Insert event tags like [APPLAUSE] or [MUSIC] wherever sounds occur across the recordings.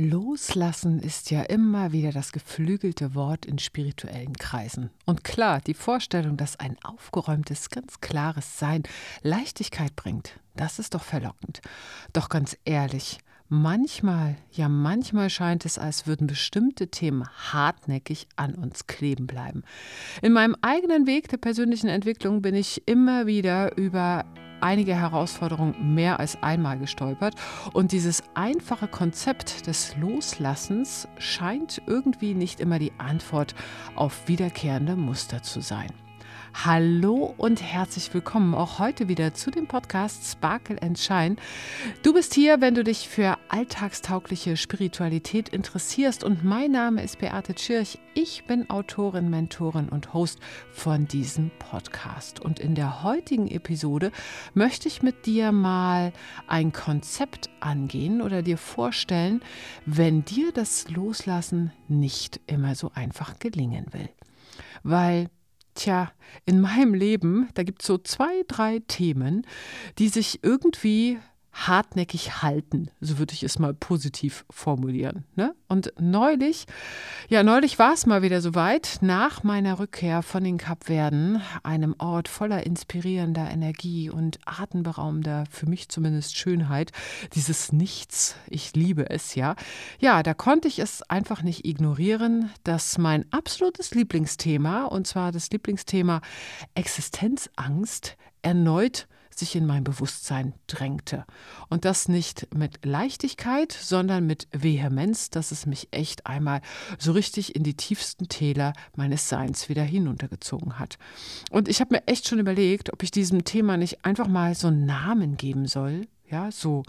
Loslassen ist ja immer wieder das geflügelte Wort in spirituellen Kreisen. Und klar, die Vorstellung, dass ein aufgeräumtes, ganz klares Sein Leichtigkeit bringt, das ist doch verlockend. Doch ganz ehrlich, manchmal, ja manchmal scheint es, als würden bestimmte Themen hartnäckig an uns kleben bleiben. In meinem eigenen Weg der persönlichen Entwicklung bin ich immer wieder über einige Herausforderungen mehr als einmal gestolpert. Und dieses einfache Konzept des Loslassens scheint irgendwie nicht immer die Antwort auf wiederkehrende Muster zu sein. Hallo und herzlich willkommen auch heute wieder zu dem Podcast Sparkle and Shine. Du bist hier, wenn du dich für alltagstaugliche Spiritualität interessierst und mein Name ist Beate Tschirch. Ich bin Autorin, Mentorin und Host von diesem Podcast. Und in der heutigen Episode möchte ich mit dir mal ein Konzept angehen oder dir vorstellen, wenn dir das Loslassen nicht immer so einfach gelingen will. Weil Tja, in meinem Leben, da gibt es so zwei, drei Themen, die sich irgendwie hartnäckig halten, so würde ich es mal positiv formulieren. Ne? Und neulich, ja, neulich war es mal wieder soweit, nach meiner Rückkehr von den Kapverden, einem Ort voller inspirierender Energie und atemberaubender, für mich zumindest Schönheit, dieses Nichts, ich liebe es, ja. Ja, da konnte ich es einfach nicht ignorieren, dass mein absolutes Lieblingsthema, und zwar das Lieblingsthema Existenzangst, erneut sich in mein Bewusstsein drängte. Und das nicht mit Leichtigkeit, sondern mit Vehemenz, dass es mich echt einmal so richtig in die tiefsten Täler meines Seins wieder hinuntergezogen hat. Und ich habe mir echt schon überlegt, ob ich diesem Thema nicht einfach mal so einen Namen geben soll. Ja, so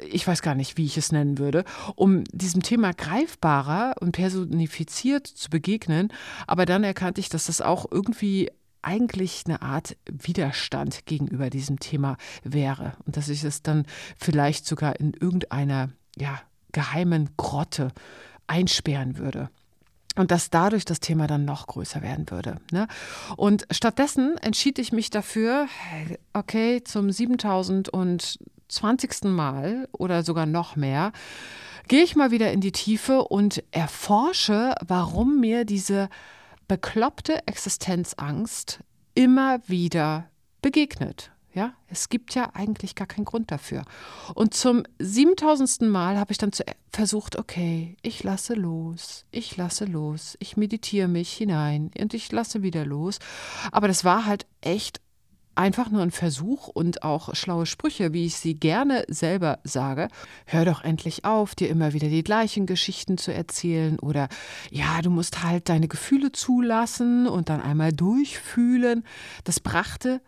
ich weiß gar nicht, wie ich es nennen würde, um diesem Thema greifbarer und personifiziert zu begegnen. Aber dann erkannte ich, dass das auch irgendwie eigentlich eine Art Widerstand gegenüber diesem Thema wäre und dass ich es dann vielleicht sogar in irgendeiner ja, geheimen Grotte einsperren würde und dass dadurch das Thema dann noch größer werden würde. Ne? Und stattdessen entschied ich mich dafür, okay, zum 7020. Mal oder sogar noch mehr, gehe ich mal wieder in die Tiefe und erforsche, warum mir diese bekloppte Existenzangst immer wieder begegnet. Ja, es gibt ja eigentlich gar keinen Grund dafür. Und zum 7000. Mal habe ich dann versucht, okay, ich lasse los, ich lasse los, ich meditiere mich hinein und ich lasse wieder los. Aber das war halt echt einfach nur ein Versuch und auch schlaue Sprüche, wie ich sie gerne selber sage. Hör doch endlich auf, dir immer wieder die gleichen Geschichten zu erzählen oder ja, du musst halt deine Gefühle zulassen und dann einmal durchfühlen. Das brachte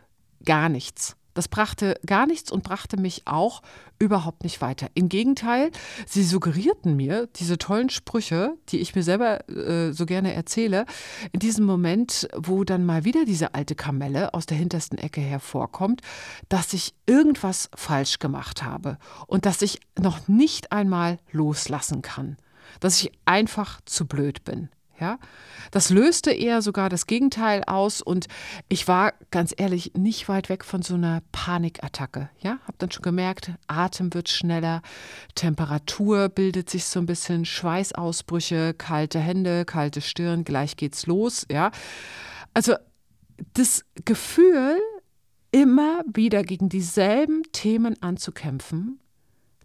gar nichts. Das brachte gar nichts und brachte mich auch überhaupt nicht weiter. Im Gegenteil, sie suggerierten mir diese tollen Sprüche, die ich mir selber äh, so gerne erzähle, in diesem Moment, wo dann mal wieder diese alte Kamelle aus der hintersten Ecke hervorkommt, dass ich irgendwas falsch gemacht habe und dass ich noch nicht einmal loslassen kann, dass ich einfach zu blöd bin. Ja, das löste eher sogar das Gegenteil aus und ich war ganz ehrlich nicht weit weg von so einer Panikattacke. Ja, habe dann schon gemerkt, Atem wird schneller, Temperatur bildet sich so ein bisschen, Schweißausbrüche, kalte Hände, kalte Stirn, gleich geht's los. Ja, also das Gefühl, immer wieder gegen dieselben Themen anzukämpfen,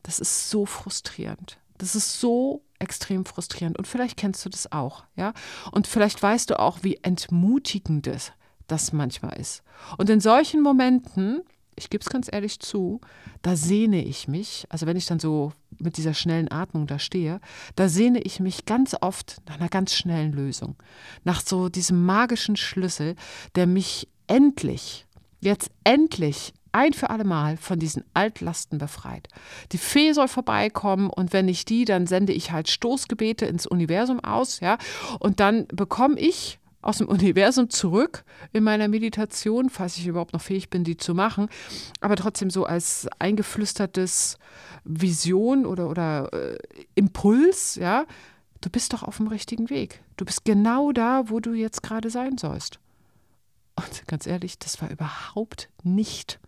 das ist so frustrierend. Das ist so extrem frustrierend. Und vielleicht kennst du das auch, ja. Und vielleicht weißt du auch, wie entmutigend das, das manchmal ist. Und in solchen Momenten, ich gebe es ganz ehrlich zu, da sehne ich mich, also wenn ich dann so mit dieser schnellen Atmung da stehe, da sehne ich mich ganz oft nach einer ganz schnellen Lösung, nach so diesem magischen Schlüssel, der mich endlich, jetzt endlich ein für alle Mal von diesen Altlasten befreit. Die Fee soll vorbeikommen und wenn nicht die, dann sende ich halt Stoßgebete ins Universum aus, ja, und dann bekomme ich aus dem [LAUGHS] Universum zurück in meiner Meditation, falls ich überhaupt noch fähig bin, die zu machen, aber trotzdem so als eingeflüstertes Vision oder, oder äh, Impuls, ja, du bist doch auf dem richtigen Weg. Du bist genau da, wo du jetzt gerade sein sollst. Und ganz ehrlich, das war überhaupt nicht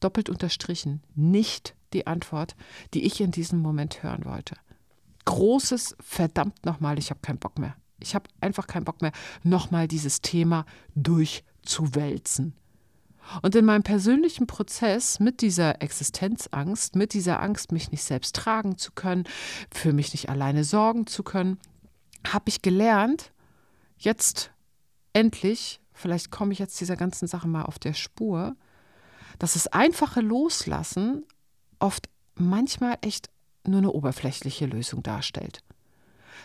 doppelt unterstrichen, nicht die Antwort, die ich in diesem Moment hören wollte. großes verdammt nochmal, ich habe keinen Bock mehr. Ich habe einfach keinen Bock mehr, nochmal dieses Thema durchzuwälzen. Und in meinem persönlichen Prozess mit dieser Existenzangst, mit dieser Angst, mich nicht selbst tragen zu können, für mich nicht alleine sorgen zu können, habe ich gelernt, jetzt endlich, vielleicht komme ich jetzt dieser ganzen Sache mal auf der Spur, dass das einfache Loslassen oft manchmal echt nur eine oberflächliche Lösung darstellt.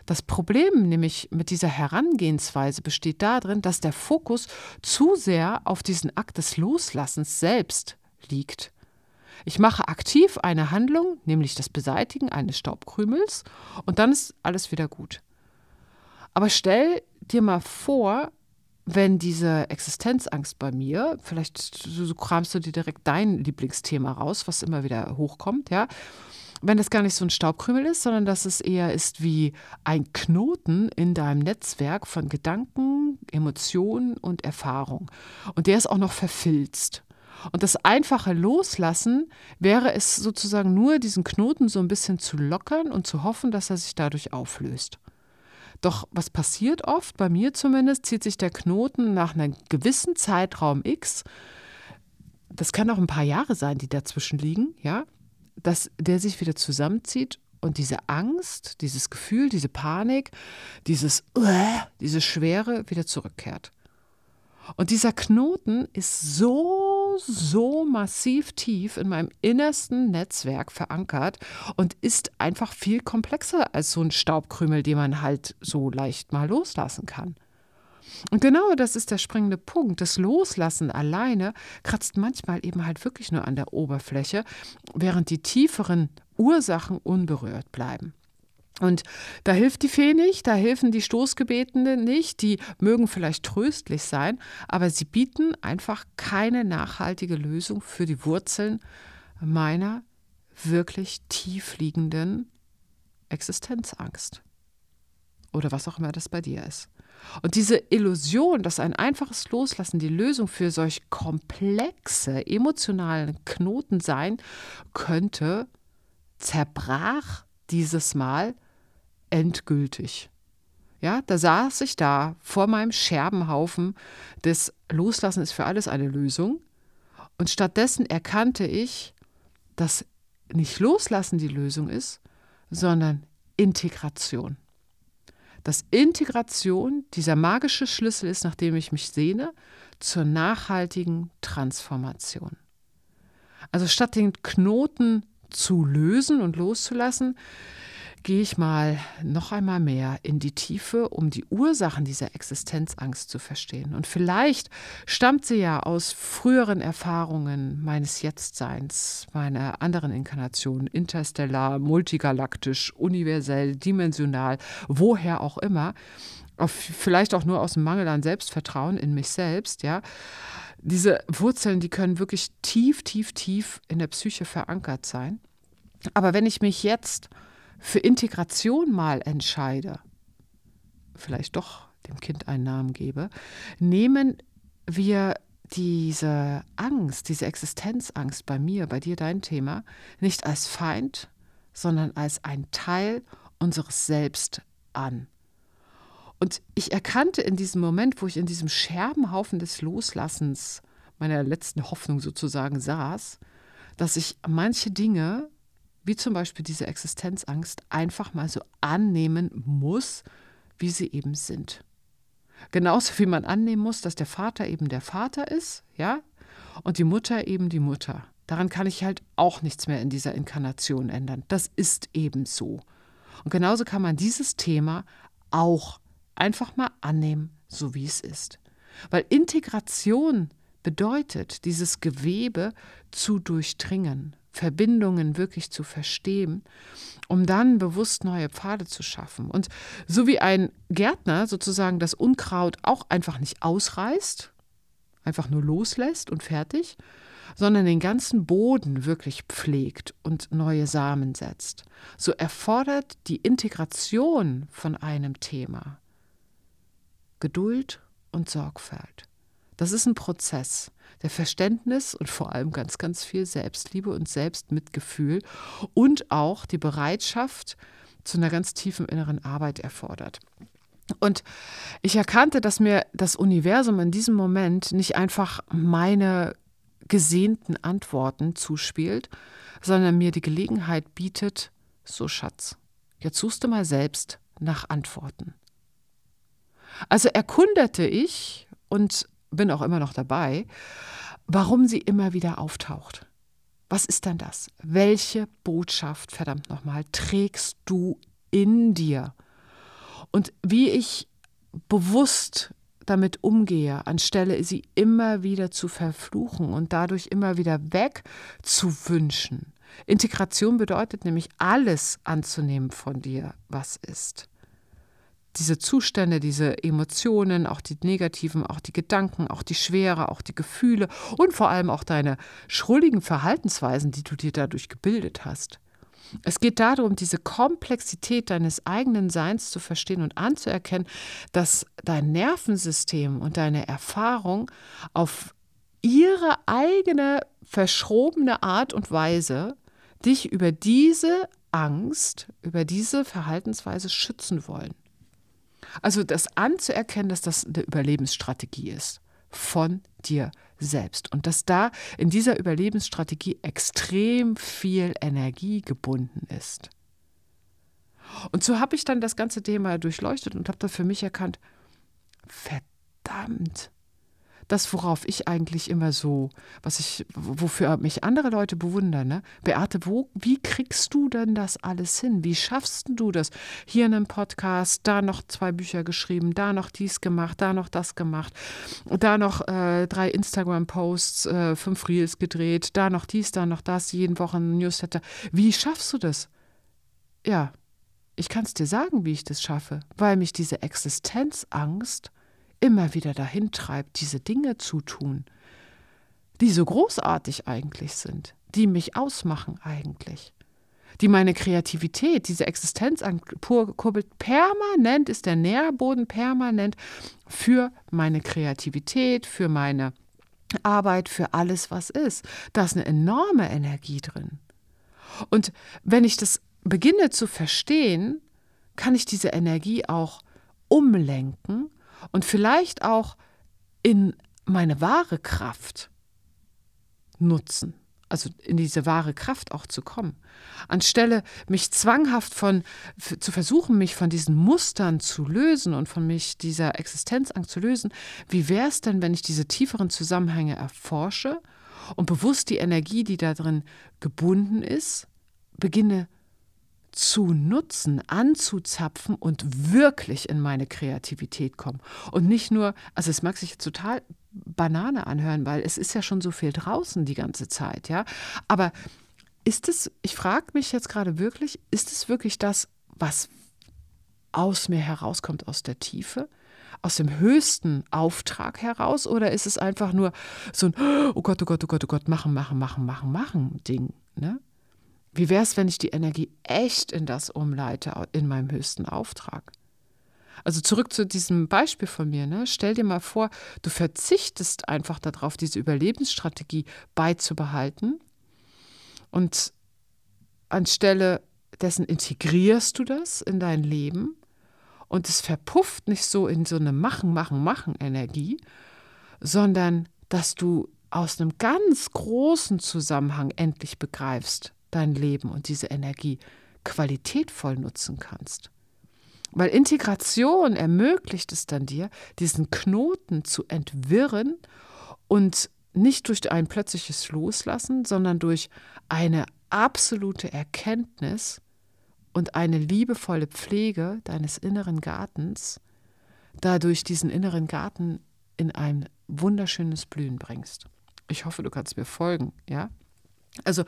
Das Problem nämlich mit dieser Herangehensweise besteht darin, dass der Fokus zu sehr auf diesen Akt des Loslassens selbst liegt. Ich mache aktiv eine Handlung, nämlich das Beseitigen eines Staubkrümels, und dann ist alles wieder gut. Aber stell dir mal vor, wenn diese Existenzangst bei mir, vielleicht so, kramst du dir direkt dein Lieblingsthema raus, was immer wieder hochkommt, ja, wenn das gar nicht so ein Staubkrümel ist, sondern dass es eher ist wie ein Knoten in deinem Netzwerk von Gedanken, Emotionen und Erfahrung. Und der ist auch noch verfilzt. Und das einfache Loslassen wäre es sozusagen nur, diesen Knoten so ein bisschen zu lockern und zu hoffen, dass er sich dadurch auflöst. Doch was passiert oft, bei mir zumindest, zieht sich der Knoten nach einem gewissen Zeitraum X, das kann auch ein paar Jahre sein, die dazwischen liegen, ja, dass der sich wieder zusammenzieht und diese Angst, dieses Gefühl, diese Panik, dieses uh, diese Schwere wieder zurückkehrt. Und dieser Knoten ist so, so massiv tief in meinem innersten Netzwerk verankert und ist einfach viel komplexer als so ein Staubkrümel, den man halt so leicht mal loslassen kann. Und genau das ist der springende Punkt. Das Loslassen alleine kratzt manchmal eben halt wirklich nur an der Oberfläche, während die tieferen Ursachen unberührt bleiben. Und da hilft die Fee nicht, da helfen die Stoßgebetene nicht, die mögen vielleicht tröstlich sein, aber sie bieten einfach keine nachhaltige Lösung für die Wurzeln meiner wirklich tiefliegenden Existenzangst. Oder was auch immer das bei dir ist. Und diese Illusion, dass ein einfaches Loslassen die Lösung für solch komplexe emotionale Knoten sein könnte, zerbrach dieses Mal endgültig. Ja, da saß ich da vor meinem Scherbenhaufen des Loslassen ist für alles eine Lösung. Und stattdessen erkannte ich, dass nicht Loslassen die Lösung ist, sondern Integration dass Integration dieser magische Schlüssel ist, nach dem ich mich sehne, zur nachhaltigen Transformation. Also statt den Knoten zu lösen und loszulassen, gehe ich mal noch einmal mehr in die Tiefe, um die Ursachen dieser Existenzangst zu verstehen. Und vielleicht stammt sie ja aus früheren Erfahrungen meines Jetztseins, meiner anderen Inkarnationen, interstellar, multigalaktisch, universell, dimensional, woher auch immer. vielleicht auch nur aus dem Mangel an Selbstvertrauen in mich selbst, ja. Diese Wurzeln, die können wirklich tief, tief, tief in der Psyche verankert sein. Aber wenn ich mich jetzt für Integration mal entscheide, vielleicht doch dem Kind einen Namen gebe, nehmen wir diese Angst, diese Existenzangst bei mir, bei dir dein Thema, nicht als Feind, sondern als ein Teil unseres Selbst an. Und ich erkannte in diesem Moment, wo ich in diesem Scherbenhaufen des Loslassens meiner letzten Hoffnung sozusagen saß, dass ich manche Dinge wie zum Beispiel diese Existenzangst, einfach mal so annehmen muss, wie sie eben sind. Genauso wie man annehmen muss, dass der Vater eben der Vater ist, ja, und die Mutter eben die Mutter. Daran kann ich halt auch nichts mehr in dieser Inkarnation ändern. Das ist eben so. Und genauso kann man dieses Thema auch einfach mal annehmen, so wie es ist. Weil Integration bedeutet, dieses Gewebe zu durchdringen, Verbindungen wirklich zu verstehen, um dann bewusst neue Pfade zu schaffen. Und so wie ein Gärtner sozusagen das Unkraut auch einfach nicht ausreißt, einfach nur loslässt und fertig, sondern den ganzen Boden wirklich pflegt und neue Samen setzt, so erfordert die Integration von einem Thema Geduld und Sorgfalt. Das ist ein Prozess der Verständnis und vor allem ganz, ganz viel Selbstliebe und Selbstmitgefühl und auch die Bereitschaft, zu einer ganz tiefen inneren Arbeit erfordert. Und ich erkannte, dass mir das Universum in diesem Moment nicht einfach meine gesehnten Antworten zuspielt, sondern mir die Gelegenheit bietet, so Schatz, jetzt suchst du mal selbst nach Antworten. Also erkundete ich und bin auch immer noch dabei, warum sie immer wieder auftaucht. Was ist denn das? Welche Botschaft, verdammt nochmal, trägst du in dir? Und wie ich bewusst damit umgehe, anstelle sie immer wieder zu verfluchen und dadurch immer wieder wegzuwünschen. Integration bedeutet nämlich alles anzunehmen von dir, was ist diese Zustände, diese Emotionen, auch die negativen, auch die Gedanken, auch die Schwere, auch die Gefühle und vor allem auch deine schrulligen Verhaltensweisen, die du dir dadurch gebildet hast. Es geht darum, diese Komplexität deines eigenen Seins zu verstehen und anzuerkennen, dass dein Nervensystem und deine Erfahrung auf ihre eigene verschrobene Art und Weise dich über diese Angst, über diese Verhaltensweise schützen wollen. Also das anzuerkennen, dass das eine Überlebensstrategie ist von dir selbst und dass da in dieser Überlebensstrategie extrem viel Energie gebunden ist. Und so habe ich dann das ganze Thema durchleuchtet und habe da für mich erkannt, verdammt, das, worauf ich eigentlich immer so, was ich, wofür mich andere Leute bewundern, ne? Beate, wo, wie kriegst du denn das alles hin? Wie schaffst du das? Hier in einem Podcast, da noch zwei Bücher geschrieben, da noch dies gemacht, da noch das gemacht, da noch äh, drei Instagram-Posts, äh, fünf Reels gedreht, da noch dies, da noch das, jeden Wochen Newsletter. Wie schaffst du das? Ja, ich kann es dir sagen, wie ich das schaffe, weil mich diese Existenzangst immer wieder dahin treibt, diese Dinge zu tun, die so großartig eigentlich sind, die mich ausmachen eigentlich, die meine Kreativität, diese Existenz kurbelt permanent, ist der Nährboden permanent für meine Kreativität, für meine Arbeit, für alles, was ist. Da ist eine enorme Energie drin. Und wenn ich das beginne zu verstehen, kann ich diese Energie auch umlenken und vielleicht auch in meine wahre Kraft nutzen, also in diese wahre Kraft auch zu kommen. Anstelle mich zwanghaft von zu versuchen, mich von diesen Mustern zu lösen und von mich dieser Existenzangst zu lösen, wie wäre es denn, wenn ich diese tieferen Zusammenhänge erforsche und bewusst die Energie, die da drin gebunden ist, beginne zu nutzen, anzuzapfen und wirklich in meine Kreativität kommen. Und nicht nur, also es mag sich total Banane anhören, weil es ist ja schon so viel draußen die ganze Zeit, ja. Aber ist es, ich frage mich jetzt gerade wirklich, ist es wirklich das, was aus mir herauskommt, aus der Tiefe? aus dem höchsten Auftrag heraus oder ist es einfach nur so ein Oh Gott, oh Gott, oh Gott, oh Gott, machen, machen, machen, machen, machen Ding? Ne? Wie wäre es, wenn ich die Energie echt in das umleite, in meinem höchsten Auftrag? Also zurück zu diesem Beispiel von mir. Ne? Stell dir mal vor, du verzichtest einfach darauf, diese Überlebensstrategie beizubehalten und anstelle dessen integrierst du das in dein Leben und es verpufft nicht so in so eine Machen, Machen, Machen-Energie, sondern dass du aus einem ganz großen Zusammenhang endlich begreifst, dein Leben und diese Energie qualitätvoll nutzen kannst. Weil Integration ermöglicht es dann dir, diesen Knoten zu entwirren und nicht durch ein plötzliches Loslassen, sondern durch eine absolute Erkenntnis und eine liebevolle Pflege deines inneren Gartens, dadurch diesen inneren Garten in ein wunderschönes Blühen bringst. Ich hoffe, du kannst mir folgen, ja? Also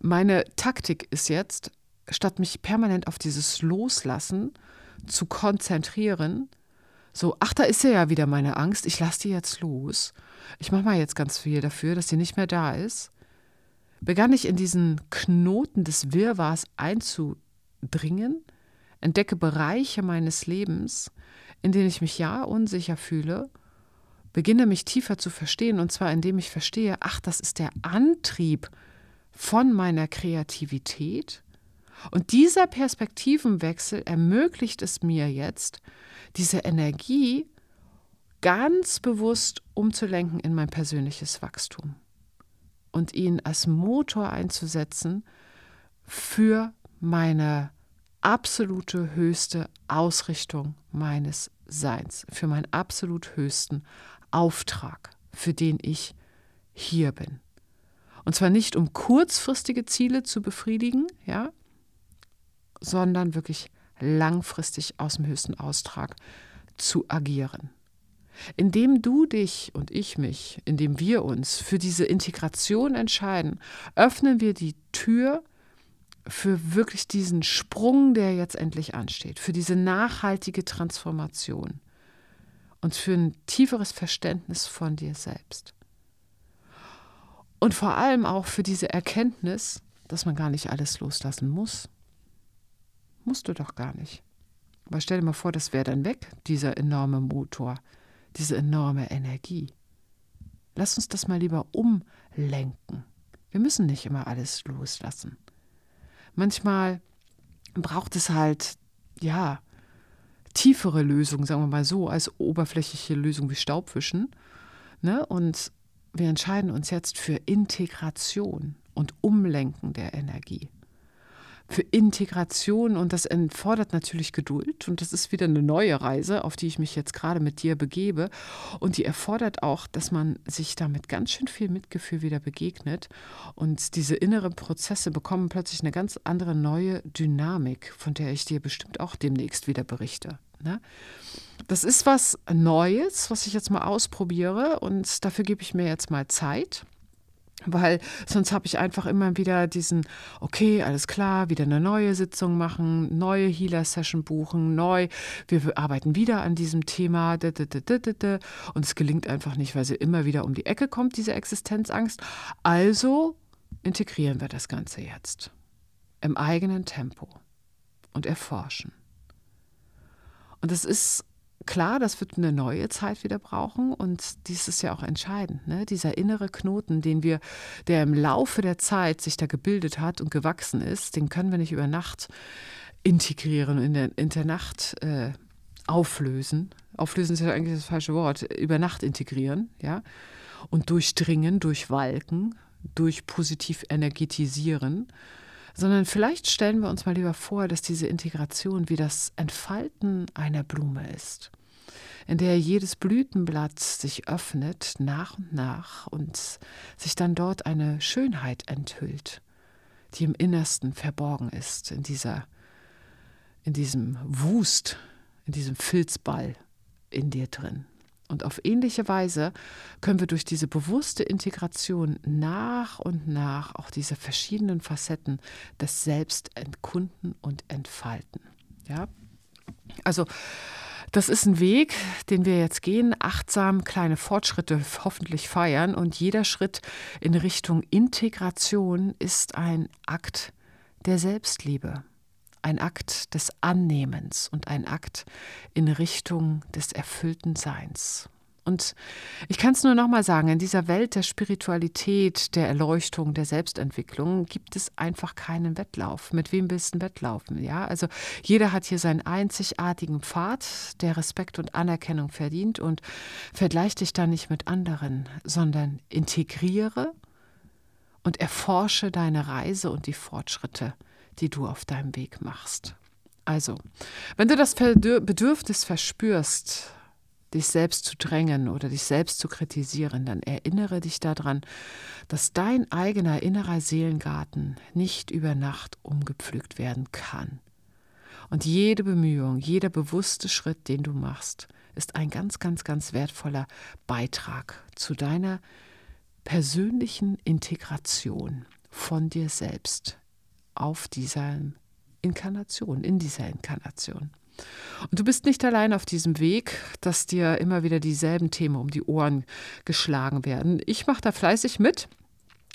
meine Taktik ist jetzt, statt mich permanent auf dieses Loslassen zu konzentrieren, so, ach, da ist ja, wieder meine Angst, ich lasse die jetzt los. Ich mache mal jetzt ganz viel dafür, dass sie nicht mehr da ist. Begann ich in diesen Knoten des Wirrwarrs einzudringen, entdecke Bereiche meines Lebens, in denen ich mich ja unsicher fühle, beginne mich tiefer zu verstehen, und zwar indem ich verstehe, ach, das ist der Antrieb, von meiner Kreativität Und dieser Perspektivenwechsel ermöglicht es mir jetzt, diese Energie ganz bewusst umzulenken in mein persönliches Wachstum und ihn als Motor einzusetzen für meine absolute höchste Ausrichtung meines Seins, für meinen absolut höchsten Auftrag, für den ich hier bin. Und zwar nicht um kurzfristige Ziele zu befriedigen, ja, sondern wirklich langfristig aus dem höchsten Austrag zu agieren. Indem du dich und ich mich, indem wir uns für diese Integration entscheiden, öffnen wir die Tür für wirklich diesen Sprung, der jetzt endlich ansteht, für diese nachhaltige Transformation und für ein tieferes Verständnis von dir selbst. Und vor allem auch für diese Erkenntnis, dass man gar nicht alles loslassen muss. Musst du doch gar nicht. Aber stell dir mal vor, das wäre dann weg, dieser enorme Motor, diese enorme Energie. Lass uns das mal lieber umlenken. Wir müssen nicht immer alles loslassen. Manchmal braucht es halt, ja, tiefere Lösungen, sagen wir mal so, als oberflächliche Lösungen wie Staubwischen. Ne? Und wir entscheiden uns jetzt für Integration und Umlenken der Energie für Integration und das erfordert natürlich Geduld und das ist wieder eine neue Reise, auf die ich mich jetzt gerade mit dir begebe und die erfordert auch, dass man sich damit ganz schön viel Mitgefühl wieder begegnet und diese inneren Prozesse bekommen plötzlich eine ganz andere neue Dynamik, von der ich dir bestimmt auch demnächst wieder berichte. Ne? Das ist was Neues, was ich jetzt mal ausprobiere und dafür gebe ich mir jetzt mal Zeit weil sonst habe ich einfach immer wieder diesen, okay, alles klar, wieder eine neue Sitzung machen, neue Healer-Session buchen, neu, wir arbeiten wieder an diesem Thema und es gelingt einfach nicht, weil sie immer wieder um die Ecke kommt, diese Existenzangst. Also integrieren wir das Ganze jetzt im eigenen Tempo und erforschen. Und es ist klar, das wird eine neue Zeit wieder brauchen und dies ist ja auch entscheidend. Ne? Dieser innere Knoten, den wir, der im Laufe der Zeit sich da gebildet hat und gewachsen ist, den können wir nicht über Nacht integrieren, in der, in der Nacht äh, auflösen. Auflösen ist ja eigentlich das falsche Wort. Über Nacht integrieren, ja. Und durchdringen, durchwalken, durch positiv energetisieren sondern vielleicht stellen wir uns mal lieber vor, dass diese Integration wie das Entfalten einer Blume ist in der jedes Blütenblatt sich öffnet nach und nach und sich dann dort eine Schönheit enthüllt, die im Innersten verborgen ist, in dieser, in diesem Wust, in diesem Filzball in dir drin. Und auf ähnliche Weise können wir durch diese bewusste Integration nach und nach auch diese verschiedenen Facetten des Selbst entkunden und entfalten. Ja? Also das ist ein Weg, den wir jetzt gehen, achtsam kleine Fortschritte hoffentlich feiern und jeder Schritt in Richtung Integration ist ein Akt der Selbstliebe, ein Akt des Annehmens und ein Akt in Richtung des erfüllten Seins. Und ich kann es nur nochmal sagen, in dieser Welt der Spiritualität, der Erleuchtung, der Selbstentwicklung gibt es einfach keinen Wettlauf. Mit wem willst du Wettlaufen? Ja, also jeder hat hier seinen einzigartigen Pfad, der Respekt und Anerkennung verdient und vergleich dich da nicht mit anderen, sondern integriere und erforsche deine Reise und die Fortschritte, die du auf deinem Weg machst. Also, wenn du das Bedürfnis verspürst, dich selbst zu drängen oder dich selbst zu kritisieren, dann erinnere dich daran, dass dein eigener innerer Seelengarten nicht über Nacht umgepflügt werden kann. Und jede Bemühung, jeder bewusste Schritt, den du machst, ist ein ganz, ganz, ganz wertvoller Beitrag zu deiner persönlichen Integration von dir selbst auf dieser Inkarnation, in dieser Inkarnation. Und du bist nicht allein auf diesem Weg, dass dir immer wieder dieselben Themen um die Ohren geschlagen werden. Ich mache da fleißig mit.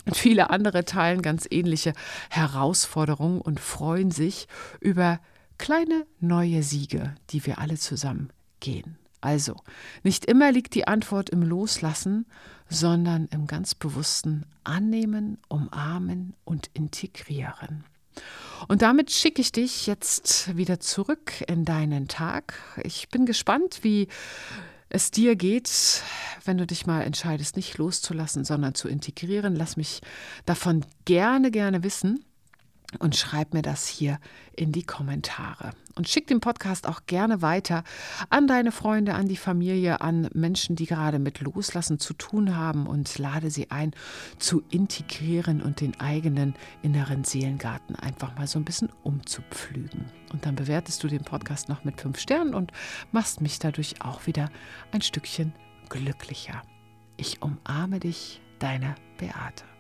Und viele andere teilen ganz ähnliche Herausforderungen und freuen sich über kleine neue Siege, die wir alle zusammen gehen. Also, nicht immer liegt die Antwort im Loslassen, sondern im ganz bewussten Annehmen, Umarmen und Integrieren. Und damit schicke ich dich jetzt wieder zurück in deinen Tag. Ich bin gespannt, wie es dir geht, wenn du dich mal entscheidest, nicht loszulassen, sondern zu integrieren. Lass mich davon gerne, gerne wissen und schreib mir das hier in die Kommentare. Und schick den Podcast auch gerne weiter an deine Freunde, an die Familie, an Menschen, die gerade mit Loslassen zu tun haben und lade sie ein, zu integrieren und den eigenen inneren Seelengarten einfach mal so ein bisschen umzupflügen. Und dann bewertest du den Podcast noch mit fünf Sternen und machst mich dadurch auch wieder ein Stückchen glücklicher. Ich umarme dich, deine Beate.